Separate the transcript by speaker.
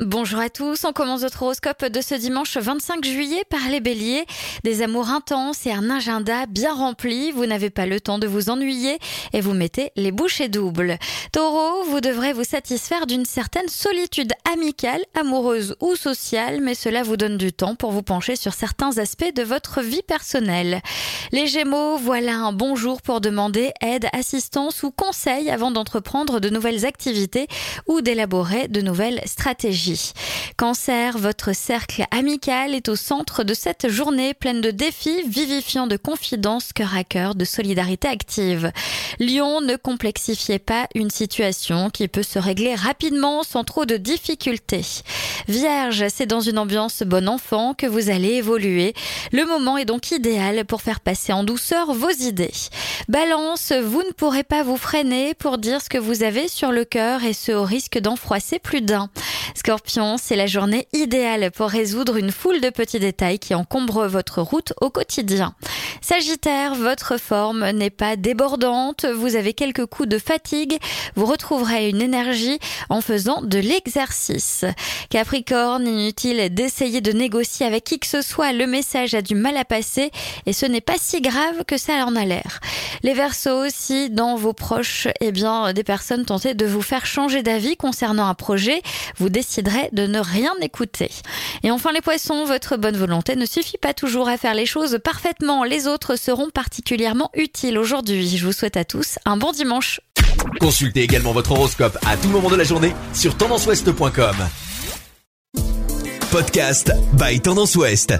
Speaker 1: Bonjour à tous, on commence notre horoscope de ce dimanche 25 juillet par les béliers. Des amours intenses et un agenda bien rempli, vous n'avez pas le temps de vous ennuyer et vous mettez les bouchées doubles. Taureau, vous devrez vous satisfaire d'une certaine solitude amicale, amoureuse ou sociale, mais cela vous donne du temps pour vous pencher sur certains aspects de votre vie personnelle. Les gémeaux, voilà un bon jour pour demander aide, assistance ou conseil avant d'entreprendre de nouvelles activités ou d'élaborer de nouvelles stratégies. Cancer, votre cercle amical est au centre de cette journée pleine de défis, vivifiant de confidences, cœur à cœur, de solidarité active. Lion, ne complexifiez pas une situation qui peut se régler rapidement sans trop de difficultés. Vierge, c'est dans une ambiance bon enfant que vous allez évoluer. Le moment est donc idéal pour faire passer en douceur vos idées. Balance, vous ne pourrez pas vous freiner pour dire ce que vous avez sur le cœur et ce au risque d'en froisser plus d'un. Scorpion, c'est la journée idéale pour résoudre une foule de petits détails qui encombrent votre route au quotidien. Sagittaire, votre forme n'est pas débordante, vous avez quelques coups de fatigue, vous retrouverez une énergie en faisant de l'exercice. Capricorne, inutile d'essayer de négocier avec qui que ce soit, le message a du mal à passer et ce n'est pas si grave que ça en a l'air. Les Verseaux aussi, dans vos proches, eh bien, des personnes tentées de vous faire changer d'avis concernant un projet, vous déciderez de ne rien écouter. Et enfin les Poissons, votre bonne volonté ne suffit pas toujours à faire les choses parfaitement. Les autres seront particulièrement utiles aujourd'hui. Je vous souhaite à tous un bon dimanche.
Speaker 2: Consultez également votre horoscope à tout moment de la journée sur tendanceouest.com. Podcast by Tendance Ouest.